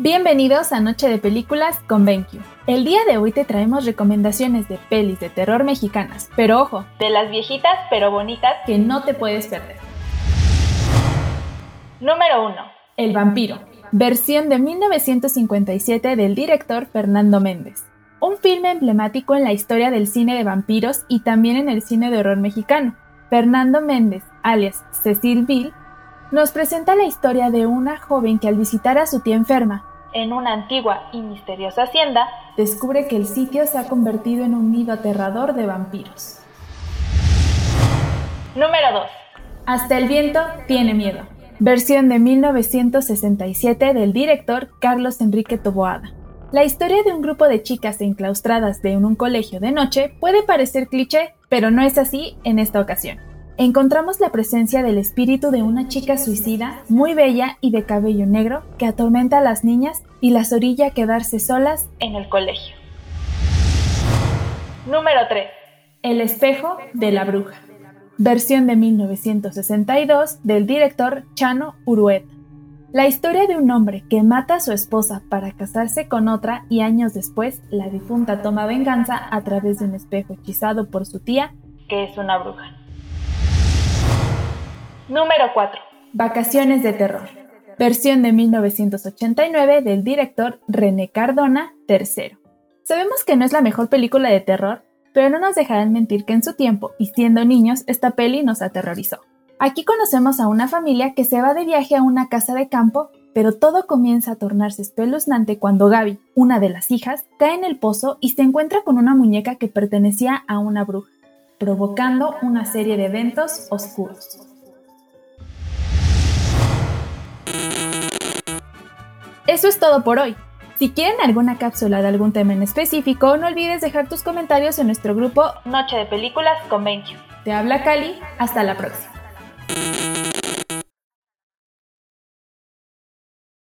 Bienvenidos a Noche de Películas con BenQ. El día de hoy te traemos recomendaciones de pelis de terror mexicanas, pero ojo, de las viejitas pero bonitas que no te puedes perder. Número 1. El vampiro, versión de 1957 del director Fernando Méndez. Un filme emblemático en la historia del cine de vampiros y también en el cine de horror mexicano. Fernando Méndez, alias Cecil Bill, nos presenta la historia de una joven que al visitar a su tía enferma, en una antigua y misteriosa hacienda, descubre que el sitio se ha convertido en un nido aterrador de vampiros. Número 2. Hasta el viento tiene miedo. Versión de 1967 del director Carlos Enrique Toboada. La historia de un grupo de chicas enclaustradas de un colegio de noche puede parecer cliché, pero no es así en esta ocasión encontramos la presencia del espíritu de una chica suicida, muy bella y de cabello negro, que atormenta a las niñas y las orilla a quedarse solas en el colegio. Número 3. El espejo de la bruja. Versión de 1962 del director Chano Urueta. La historia de un hombre que mata a su esposa para casarse con otra y años después la difunta toma venganza a través de un espejo hechizado por su tía, que es una bruja. Número 4. Vacaciones de terror. Versión de 1989 del director René Cardona III. Sabemos que no es la mejor película de terror, pero no nos dejarán mentir que en su tiempo, y siendo niños, esta peli nos aterrorizó. Aquí conocemos a una familia que se va de viaje a una casa de campo, pero todo comienza a tornarse espeluznante cuando Gaby, una de las hijas, cae en el pozo y se encuentra con una muñeca que pertenecía a una bruja, provocando una serie de eventos oscuros. Eso es todo por hoy. Si quieren alguna cápsula de algún tema en específico, no olvides dejar tus comentarios en nuestro grupo Noche de Películas con BenQ. Te habla Cali, hasta la próxima.